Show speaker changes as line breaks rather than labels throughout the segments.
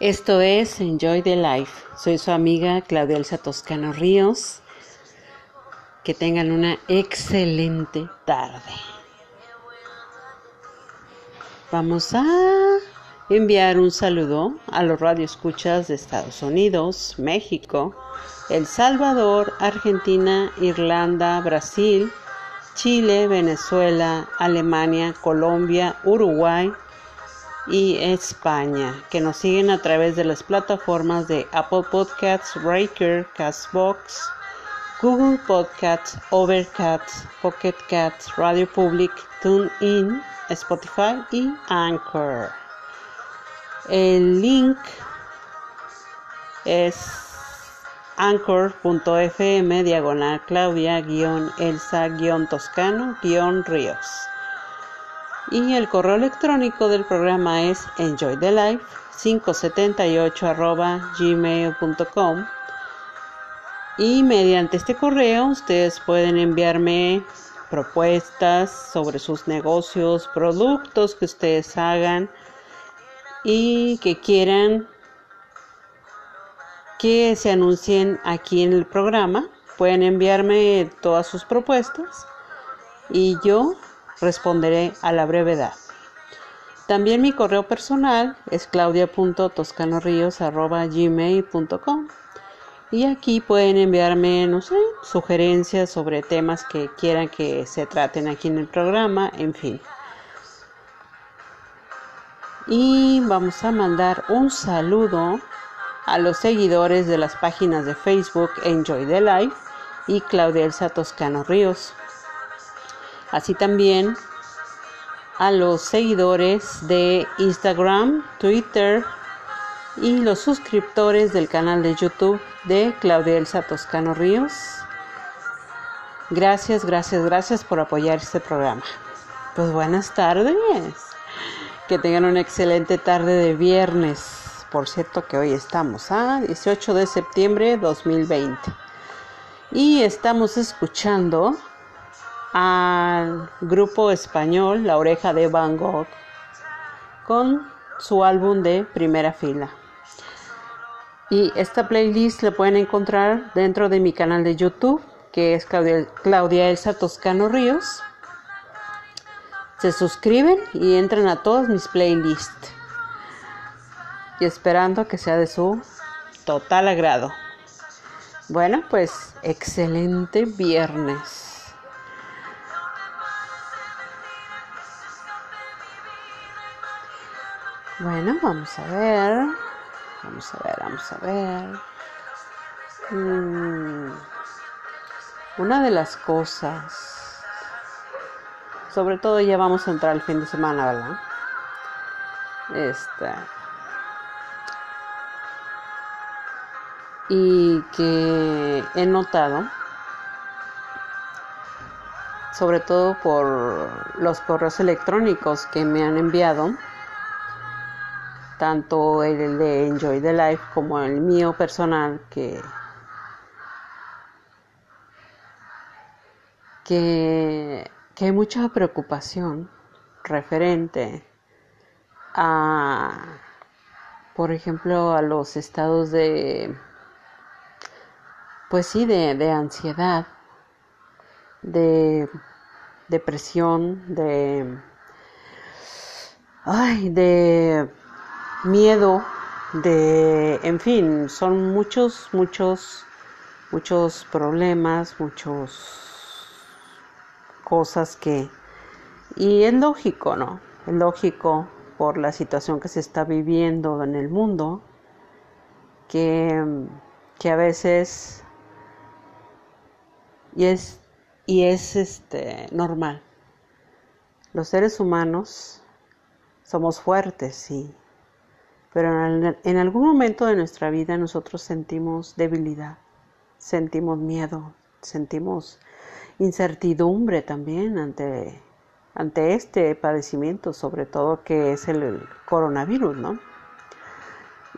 Esto es Enjoy the Life. Soy su amiga Claudia Elsa Toscano Ríos. Que tengan una excelente tarde. Vamos a enviar un saludo a los radioescuchas de Estados Unidos, México, El Salvador, Argentina, Irlanda, Brasil, Chile, Venezuela, Alemania, Colombia, Uruguay, y España, que nos siguen a través de las plataformas de Apple Podcasts, Breaker, Castbox, Google Podcasts, Overcast, Pocket Cats, Radio Public, TuneIn, Spotify y Anchor. El link es anchor.fm diagonal Claudia Elsa Toscano Ríos. Y el correo electrónico del programa es enjoythelife578 gmail.com y mediante este correo ustedes pueden enviarme propuestas sobre sus negocios, productos que ustedes hagan y que quieran que se anuncien aquí en el programa. Pueden enviarme todas sus propuestas y yo responderé a la brevedad. También mi correo personal es claudia.toscanoríos.gmail.com y aquí pueden enviarme, no sé, sugerencias sobre temas que quieran que se traten aquí en el programa, en fin. Y vamos a mandar un saludo a los seguidores de las páginas de Facebook Enjoy the Life y Claudia Elsa Toscano Ríos. Así también a los seguidores de Instagram, Twitter y los suscriptores del canal de YouTube de Claudia Elsa Toscano Ríos. Gracias, gracias, gracias por apoyar este programa. Pues buenas tardes. Que tengan una excelente tarde de viernes. Por cierto que hoy estamos a 18 de septiembre de 2020. Y estamos escuchando al grupo español La Oreja de Van Gogh con su álbum de primera fila. Y esta playlist la pueden encontrar dentro de mi canal de YouTube, que es Claudia, Elsa Toscano Ríos. Se suscriben y entran a todas mis playlists. Y esperando que sea de su total agrado. Bueno, pues excelente viernes. Bueno, vamos a ver. Vamos a ver, vamos a ver. Mm, una de las cosas, sobre todo ya vamos a entrar al fin de semana, ¿verdad? Esta. Y que he notado, sobre todo por los correos electrónicos que me han enviado, tanto el de Enjoy the Life como el mío personal, que, que, hay mucha preocupación referente a, por ejemplo, a los estados de, pues sí, de, de ansiedad, de depresión, de, ay, de miedo, de, en fin, son muchos, muchos, muchos problemas, muchos cosas que, y es lógico, ¿no? Es lógico por la situación que se está viviendo en el mundo, que, que a veces, y es, y es este, normal. Los seres humanos somos fuertes, sí, pero en, algún momento de nuestra vida nosotros sentimos debilidad, sentimos miedo, sentimos incertidumbre también ante, ante este padecimiento, sobre todo que es el, coronavirus, ¿no?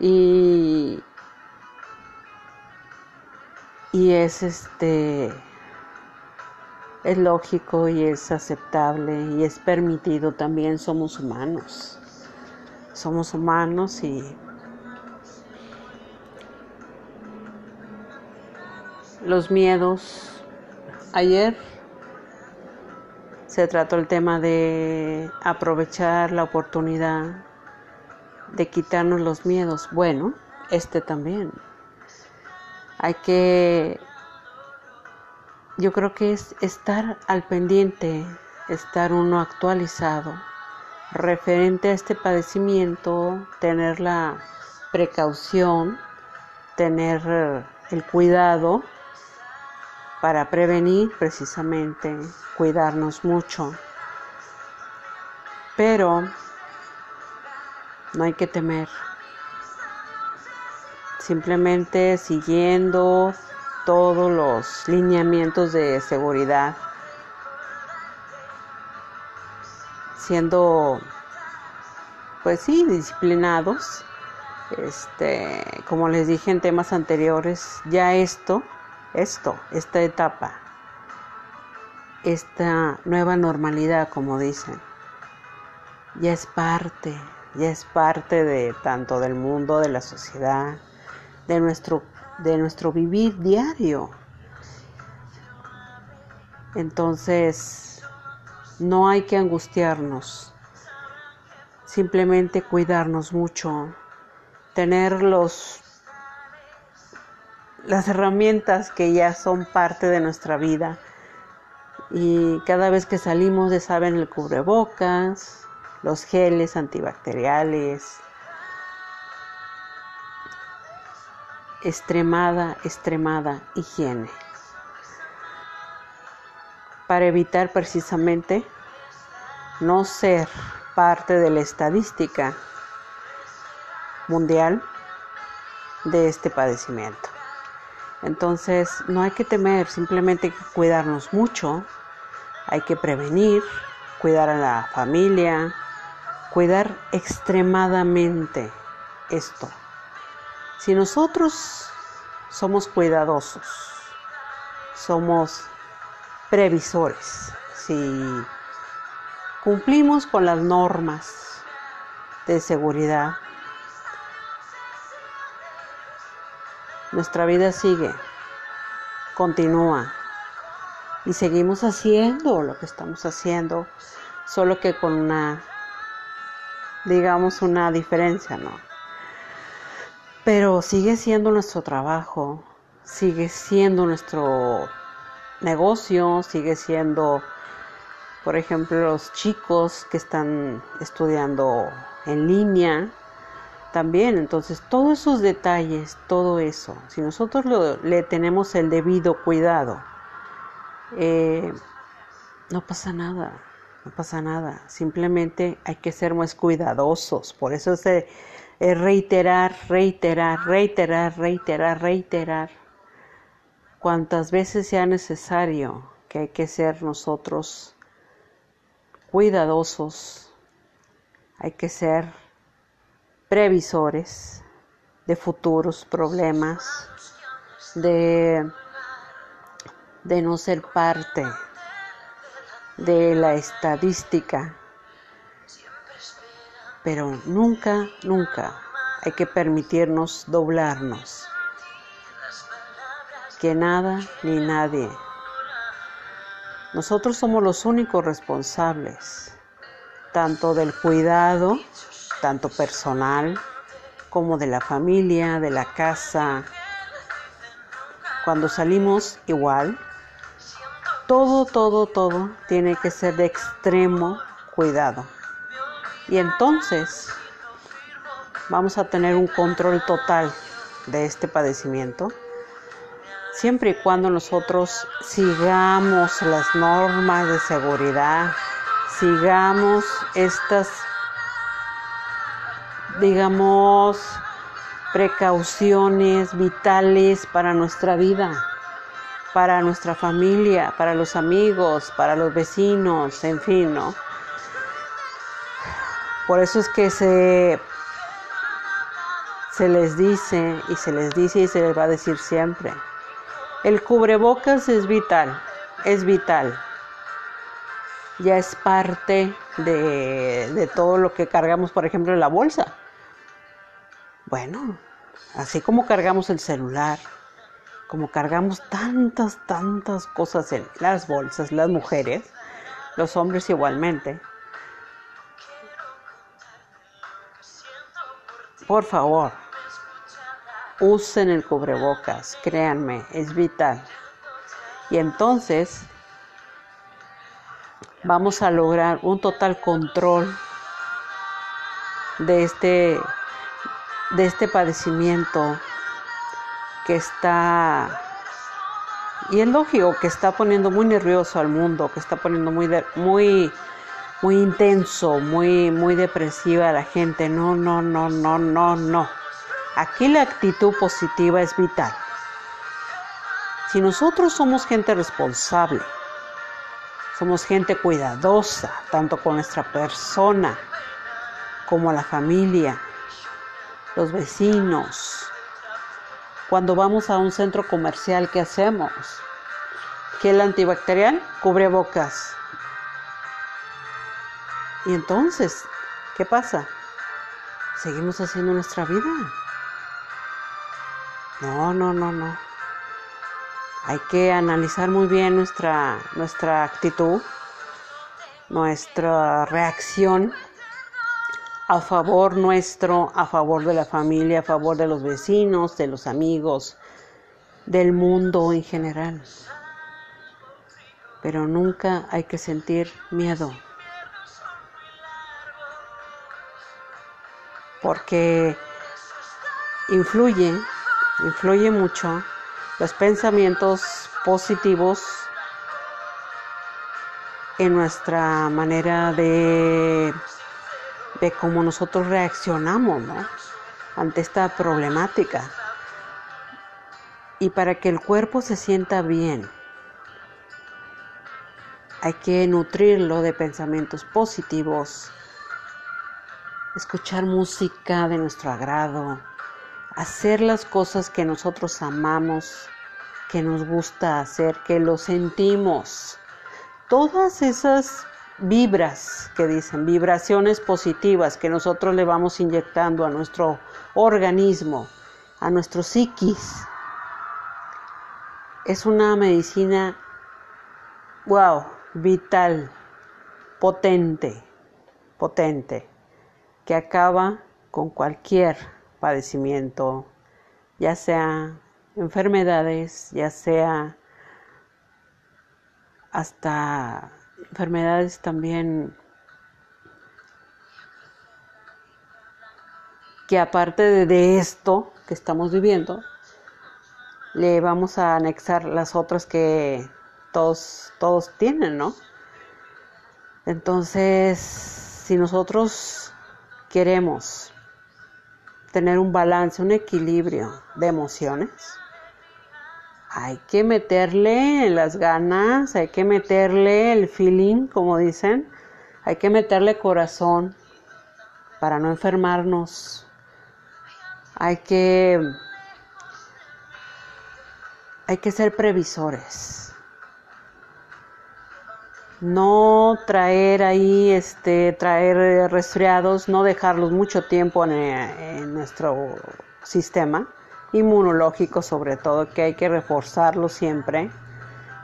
Y, y es este es lógico y es aceptable y es permitido también somos humanos somos humanos y los miedos. Ayer se trató el tema de aprovechar la oportunidad de quitarnos los miedos. Bueno, este también. Hay que, yo creo que es estar al pendiente, estar uno actualizado referente a este padecimiento, tener la precaución, tener el cuidado para prevenir precisamente, cuidarnos mucho. Pero no hay que temer. Simplemente siguiendo todos los lineamientos de seguridad, siendo, pues sí, disciplinados. Este, como les dije en temas anteriores, ya esto, esto, esta etapa, esta nueva normalidad, como dicen, ya es parte, ya es parte de tanto del mundo, de la sociedad, de nuestro, de nuestro vivir diario. Entonces, no hay que angustiarnos, simplemente cuidarnos mucho, tener los, las herramientas que ya son parte de nuestra vida. Y cada vez que salimos, de saben, el cubrebocas, los geles antibacteriales, extremada, extremada higiene para evitar precisamente no ser parte de la estadística mundial de este padecimiento. Entonces no hay que temer, simplemente hay que cuidarnos mucho, hay que prevenir, cuidar a la familia, cuidar extremadamente esto. Si nosotros somos cuidadosos, somos previsores, si cumplimos con las normas de seguridad, nuestra vida sigue, continúa y seguimos haciendo lo que estamos haciendo, solo que con una, digamos, una diferencia, ¿no? Pero sigue siendo nuestro trabajo, sigue siendo nuestro negocio, sigue siendo, por ejemplo, los chicos que están estudiando en línea, también. Entonces, todos esos detalles, todo eso, si nosotros le tenemos el debido cuidado, eh, no pasa nada, no pasa nada. Simplemente hay que ser más cuidadosos. Por eso se es reiterar, reiterar, reiterar, reiterar, reiterar, cuantas veces sea necesario que hay que ser nosotros cuidadosos, hay que ser previsores de futuros problemas, de, de no ser parte de la estadística pero nunca, nunca hay que permitirnos doblarnos. Que nada ni nadie. Nosotros somos los únicos responsables, tanto del cuidado, tanto personal, como de la familia, de la casa. Cuando salimos igual, todo, todo, todo tiene que ser de extremo cuidado. Y entonces vamos a tener un control total de este padecimiento, siempre y cuando nosotros sigamos las normas de seguridad, sigamos estas, digamos, precauciones vitales para nuestra vida, para nuestra familia, para los amigos, para los vecinos, en fin, ¿no? Por eso es que se, se les dice y se les dice y se les va a decir siempre. El cubrebocas es vital, es vital. Ya es parte de, de todo lo que cargamos, por ejemplo, en la bolsa. Bueno, así como cargamos el celular, como cargamos tantas, tantas cosas en las bolsas, las mujeres, los hombres igualmente. Por favor, usen el cubrebocas, créanme, es vital. Y entonces vamos a lograr un total control de este, de este padecimiento que está, y es lógico que está poniendo muy nervioso al mundo, que está poniendo muy, muy, muy intenso, muy, muy depresiva a la gente. No, no, no, no, no, no. Aquí la actitud positiva es vital. Si nosotros somos gente responsable, somos gente cuidadosa, tanto con nuestra persona como la familia, los vecinos. Cuando vamos a un centro comercial, ¿qué hacemos? el antibacterial cubre bocas. Y entonces, ¿qué pasa? Seguimos haciendo nuestra vida. No, no, no, no. Hay que analizar muy bien nuestra, nuestra actitud, nuestra reacción a favor nuestro, a favor de la familia, a favor de los vecinos, de los amigos, del mundo en general. Pero nunca hay que sentir miedo. Porque influye, influye mucho los pensamientos positivos en nuestra manera de, de cómo nosotros reaccionamos ante esta problemática. Y para que el cuerpo se sienta bien, hay que nutrirlo de pensamientos positivos, escuchar música de nuestro agrado, hacer las cosas que nosotros amamos, que nos gusta hacer, que lo sentimos. Todas esas vibras que dicen, vibraciones positivas que nosotros le vamos inyectando a nuestro organismo, a nuestro psiquis, es una medicina, wow, vital, potente, potente, que acaba con cualquier padecimiento, ya sea enfermedades, ya sea hasta enfermedades también que aparte de, esto que estamos viviendo, le vamos a anexar las otras que todos, todos tienen, ¿no? Entonces, si nosotros queremos tener un balance, un equilibrio de emociones. Hay que meterle las ganas, hay que meterle el feeling, como dicen, hay que meterle corazón para no enfermarnos. Hay que hay que ser previsores no traer ahí, este, traer resfriados, no dejarlos mucho tiempo en, nuestro sistema inmunológico sobre todo, que hay que reforzarlo siempre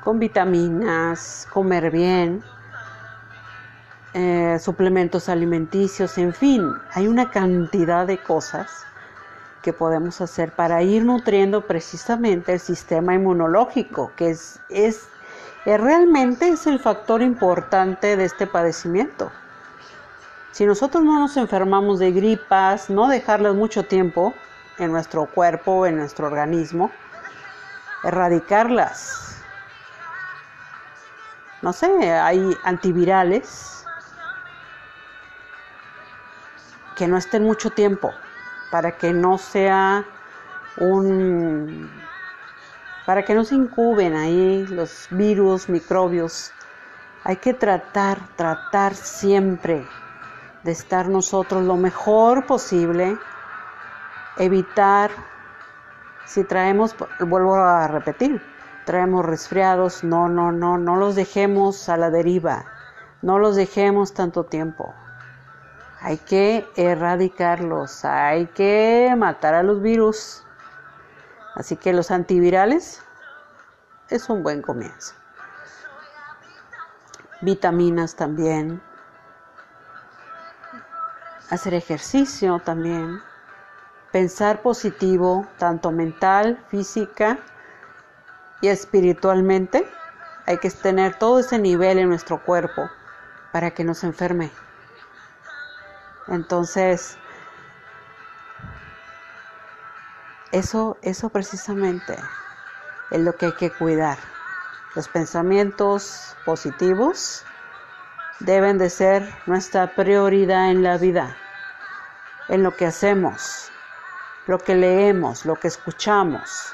con vitaminas, comer bien, eh, suplementos alimenticios, en fin, hay una cantidad de cosas que podemos hacer para ir nutriendo precisamente el sistema inmunológico, que es, es realmente es el factor importante de este padecimiento. Si nosotros no nos enfermamos de gripas, no dejarlas mucho tiempo en nuestro cuerpo, en nuestro organismo, erradicarlas. No sé, hay antivirales que no estén mucho tiempo para que no sea un para que no se incuben ahí los virus, microbios. Hay que tratar, tratar siempre de estar nosotros lo mejor posible, evitar, si traemos, vuelvo a repetir, traemos resfriados, no, no, no, no los dejemos a la deriva, no los dejemos tanto tiempo. Hay que erradicarlos, hay que matar a los virus Así que los antivirales es un buen comienzo. Vitaminas también. Hacer ejercicio también. Pensar positivo, tanto mental, física y espiritualmente. Hay que tener todo ese nivel en nuestro cuerpo para que no se enferme. Entonces, eso, eso precisamente es lo que hay que cuidar. Los pensamientos positivos deben de ser nuestra prioridad en la vida, en lo que hacemos, lo que leemos, lo que escuchamos.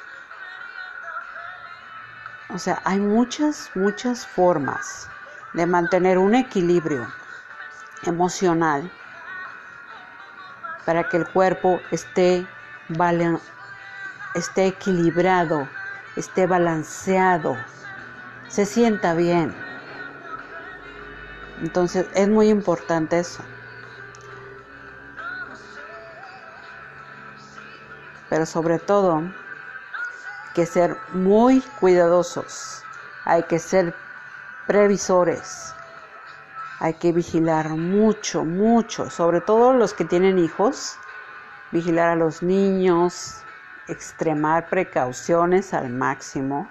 O sea, hay muchas, muchas formas de mantener un equilibrio emocional para que el cuerpo esté, esté equilibrado, esté balanceado, se sienta bien. Entonces es muy importante eso. Pero sobre todo, hay que ser muy cuidadosos, hay que ser previsores, hay que vigilar mucho, mucho, sobre todo los que tienen hijos, vigilar a los niños, extremar precauciones al máximo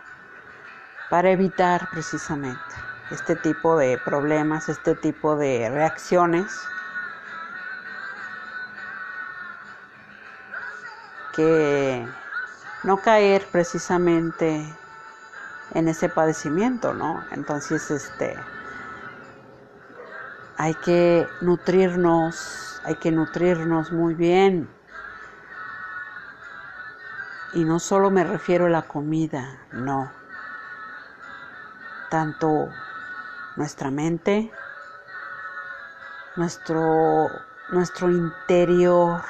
para evitar precisamente este tipo de problemas, este tipo de reacciones que no caer precisamente en ese padecimiento, ¿no? Entonces, este hay que nutrirnos, hay que nutrirnos muy bien. Y no solo me refiero a la comida, no. Tanto nuestra mente, nuestro, nuestro interior,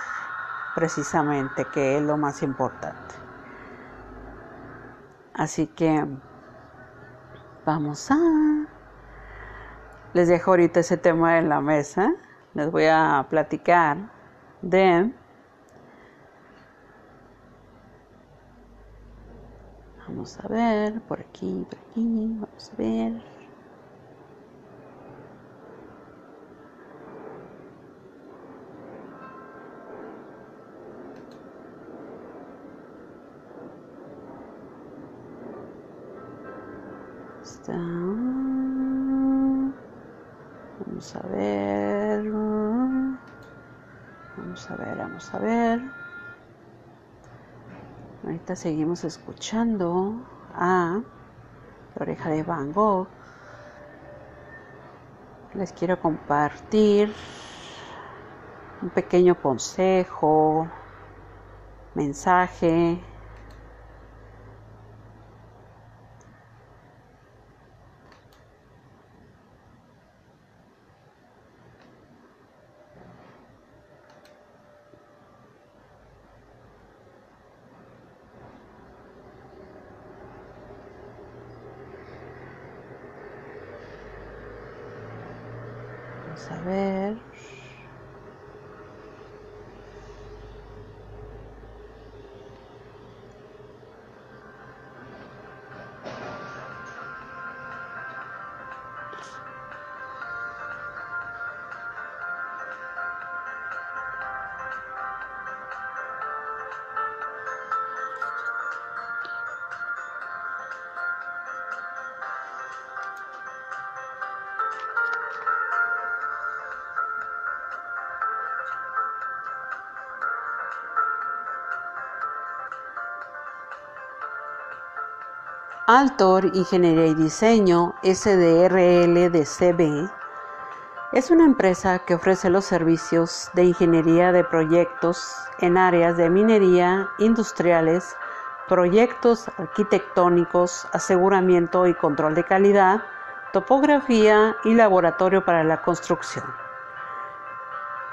precisamente, que es lo más importante. Así que vamos a les dejo ahorita ese tema en la mesa. Les voy a platicar de Vamos a ver, por aquí, por aquí, vamos a ver. Está. Vamos a ver. Vamos a ver, vamos a ver. Ahorita seguimos escuchando a la oreja de Van Gogh. Les quiero compartir un pequeño consejo, mensaje Altor Ingeniería y Diseño SDRL de CB es una empresa que ofrece los servicios de ingeniería de proyectos en áreas de minería, industriales, proyectos arquitectónicos, aseguramiento y control de calidad, topografía y laboratorio para la construcción.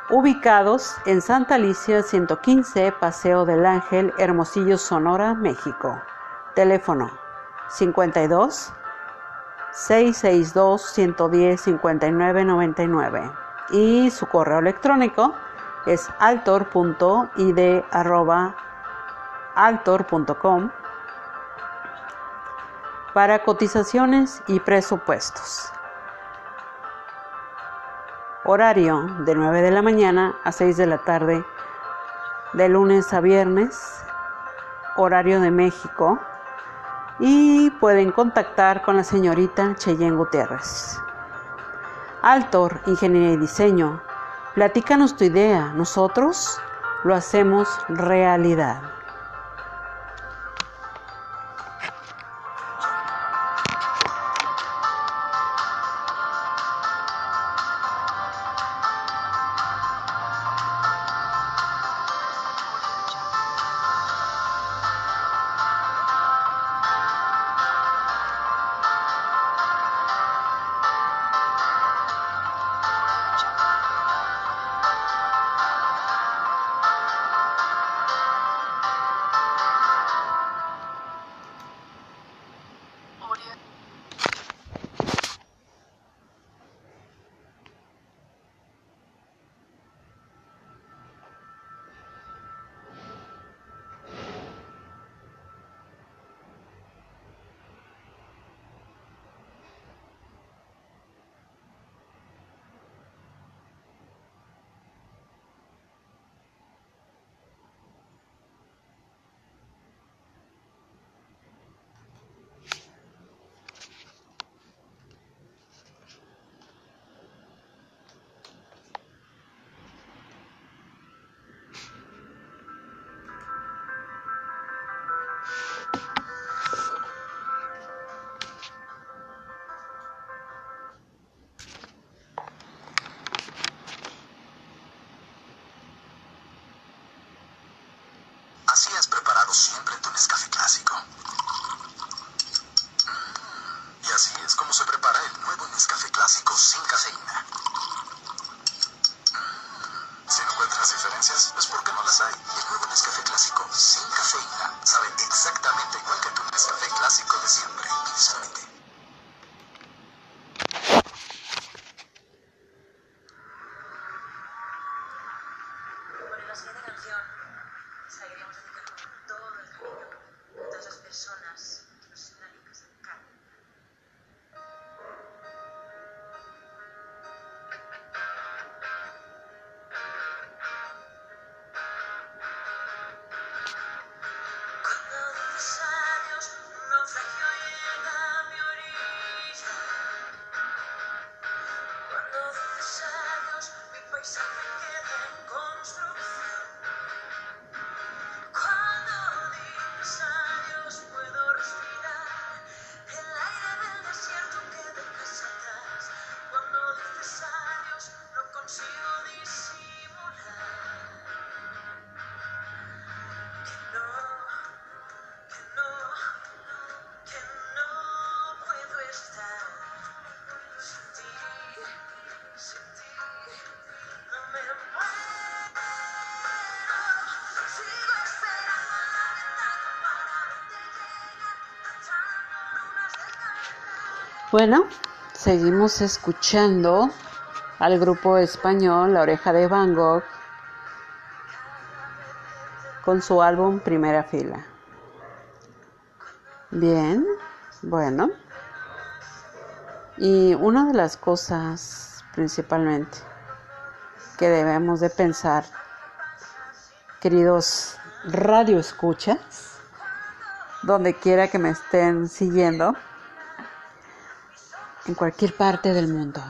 Ubicados en Santa Alicia 115, Paseo del Ángel, Hermosillo, Sonora, México. Teléfono 52 662 110 59 99 y su correo electrónico es altor.id@altor.com para cotizaciones y presupuestos. Horario de 9 de la mañana a 6 de la tarde, de lunes a viernes, horario de México y pueden contactar con la señorita Cheyenne Gutiérrez. Altor, Ingeniería y Diseño, platícanos tu idea, nosotros lo hacemos realidad. siempre tu Nescafé clásico. Bueno, seguimos escuchando al grupo español La Oreja de Van Gogh con su álbum Primera Fila. Bien, bueno. Y una de las cosas principalmente que debemos de pensar, queridos radioescuchas, donde quiera que me estén siguiendo, en cualquier parte del mundo.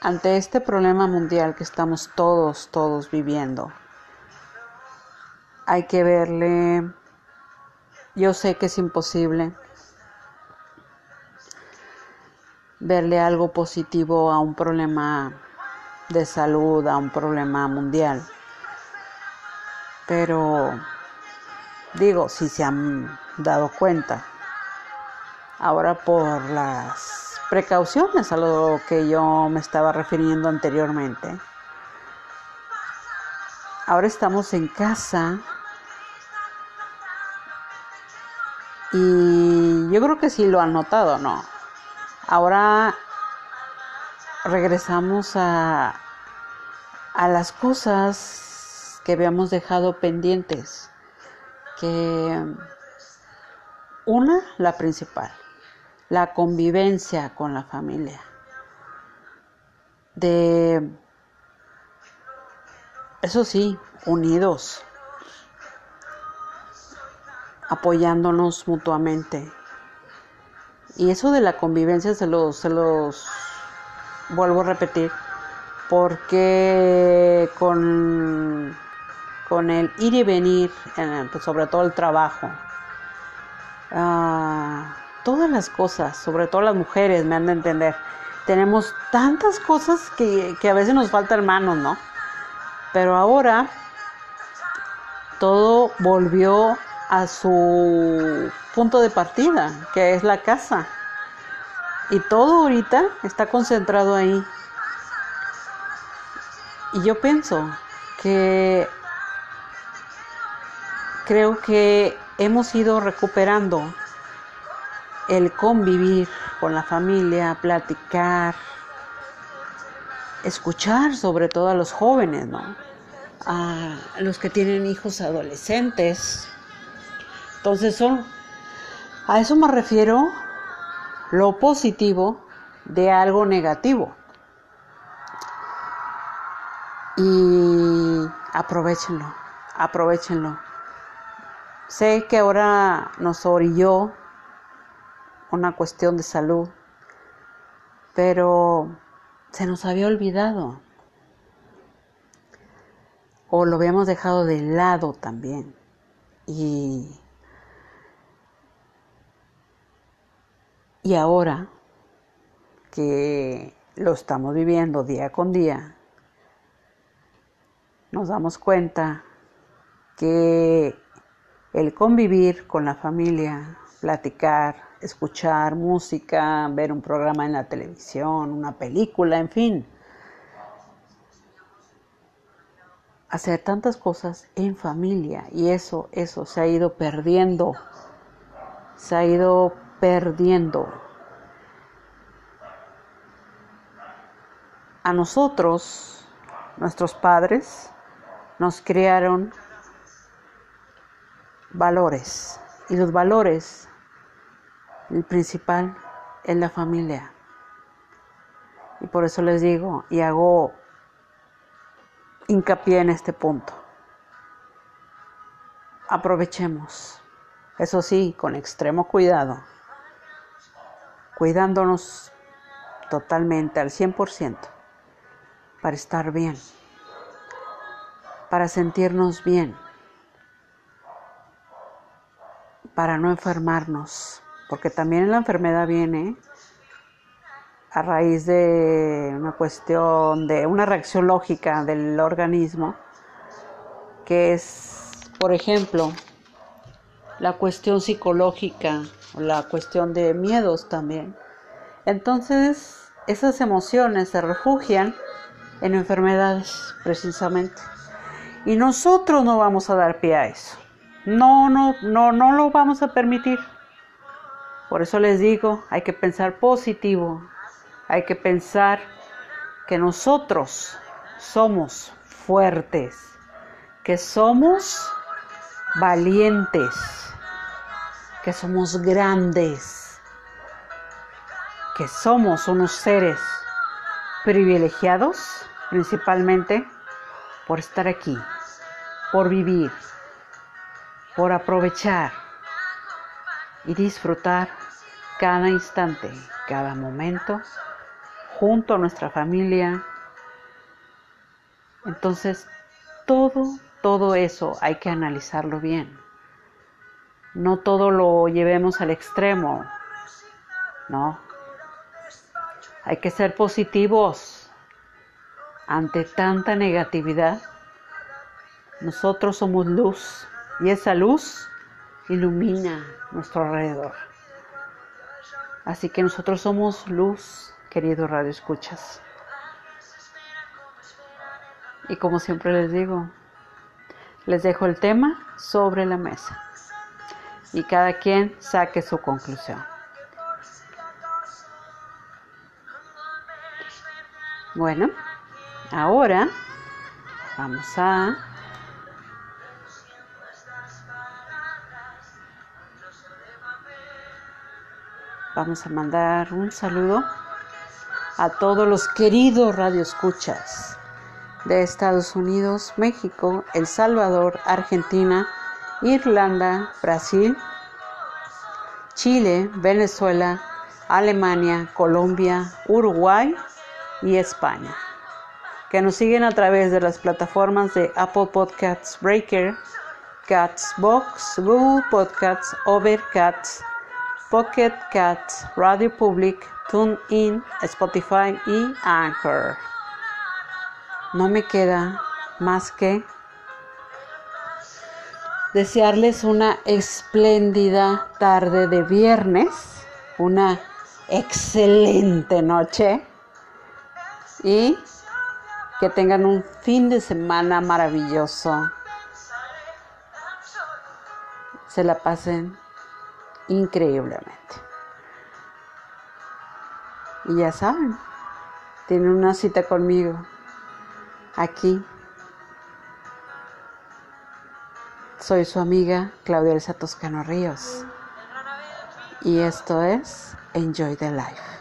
Ante este problema mundial que estamos todos, todos viviendo, hay que verle, yo sé que es imposible, verle algo positivo a un problema de salud, a un problema mundial. Pero digo, si se han dado cuenta. Ahora por las precauciones a lo que yo me estaba refiriendo anteriormente. Ahora estamos en casa y yo creo que sí lo han notado, ¿no? Ahora regresamos a, a las cosas que habíamos dejado pendientes, que una, la principal, la convivencia con la familia. De, eso sí, unidos, apoyándonos mutuamente. Y eso de la convivencia se los, se los vuelvo a repetir, porque con, con el ir y venir, pues, sobre todo el trabajo, Ah, todas las cosas, sobre todo las mujeres, me han de entender. Tenemos tantas cosas que, que a veces nos faltan manos, ¿no? Pero ahora todo volvió a su punto de partida, que es la casa. Y todo ahorita está concentrado ahí. Y yo pienso que creo que hemos ido recuperando el convivir con la familia, platicar, escuchar sobre todo a los jóvenes, ¿no? A los que tienen hijos adolescentes. Entonces son, a eso me refiero lo positivo de algo negativo. Y aprovechenlo, aprovechenlo. Sé que ahora nos orilló una cuestión de salud, pero se nos había olvidado o lo habíamos dejado de lado también. Y, y ahora que lo estamos viviendo día con día, nos damos cuenta que el convivir con la familia, platicar, escuchar música, ver un programa en la televisión, una película, en fin. Hacer tantas cosas en familia y eso, eso se ha ido perdiendo. Se ha ido perdiendo. A nosotros, nuestros padres, nos crearon valores y los valores el principal es la familia. Y por eso les digo y hago hincapié en este punto. Aprovechemos, eso sí, con extremo cuidado, cuidándonos totalmente al 100% para estar bien, para sentirnos bien, para no enfermarnos porque también la enfermedad viene a raíz de una cuestión de una reacción lógica del organismo, que es, por ejemplo, la cuestión psicológica la cuestión de miedos también. Entonces, esas emociones se refugian en enfermedades precisamente. Y nosotros no vamos a dar pie a eso. No, no, no, no lo vamos a permitir. Por eso les digo, hay que pensar positivo, hay que pensar que nosotros somos fuertes, que somos valientes, que somos grandes, que somos unos seres privilegiados principalmente por estar aquí, por vivir, por aprovechar y disfrutar cada instante, cada momento junto a nuestra familia. Entonces, todo, todo eso hay que analizarlo bien. No todo lo llevemos al extremo, ¿no? Hay que ser positivos ante tanta negatividad. Nosotros somos luz y esa luz ilumina nuestro alrededor. Así que nosotros somos luz, querido Radio Escuchas. Y como siempre les digo, les dejo el tema sobre la mesa y cada quien saque su conclusión. Bueno, ahora vamos a Vamos a mandar un saludo a todos los queridos radioescuchas de Estados Unidos, México, El Salvador, Argentina, Irlanda, Brasil, Chile, Venezuela, Alemania, Colombia, Uruguay y España, que nos siguen a través de las plataformas de Apple Podcasts Breaker, Box, Google Podcasts, Overcast, Pocket Cats, Radio Public, TuneIn, Spotify y Anchor. No me queda más que desearles una espléndida tarde de viernes, una excelente noche y que tengan un fin de semana maravilloso se la pasen increíblemente. Y ya saben, tienen una cita conmigo aquí. Soy su amiga Claudia Elsa Toscano Ríos. Y esto es Enjoy the Life.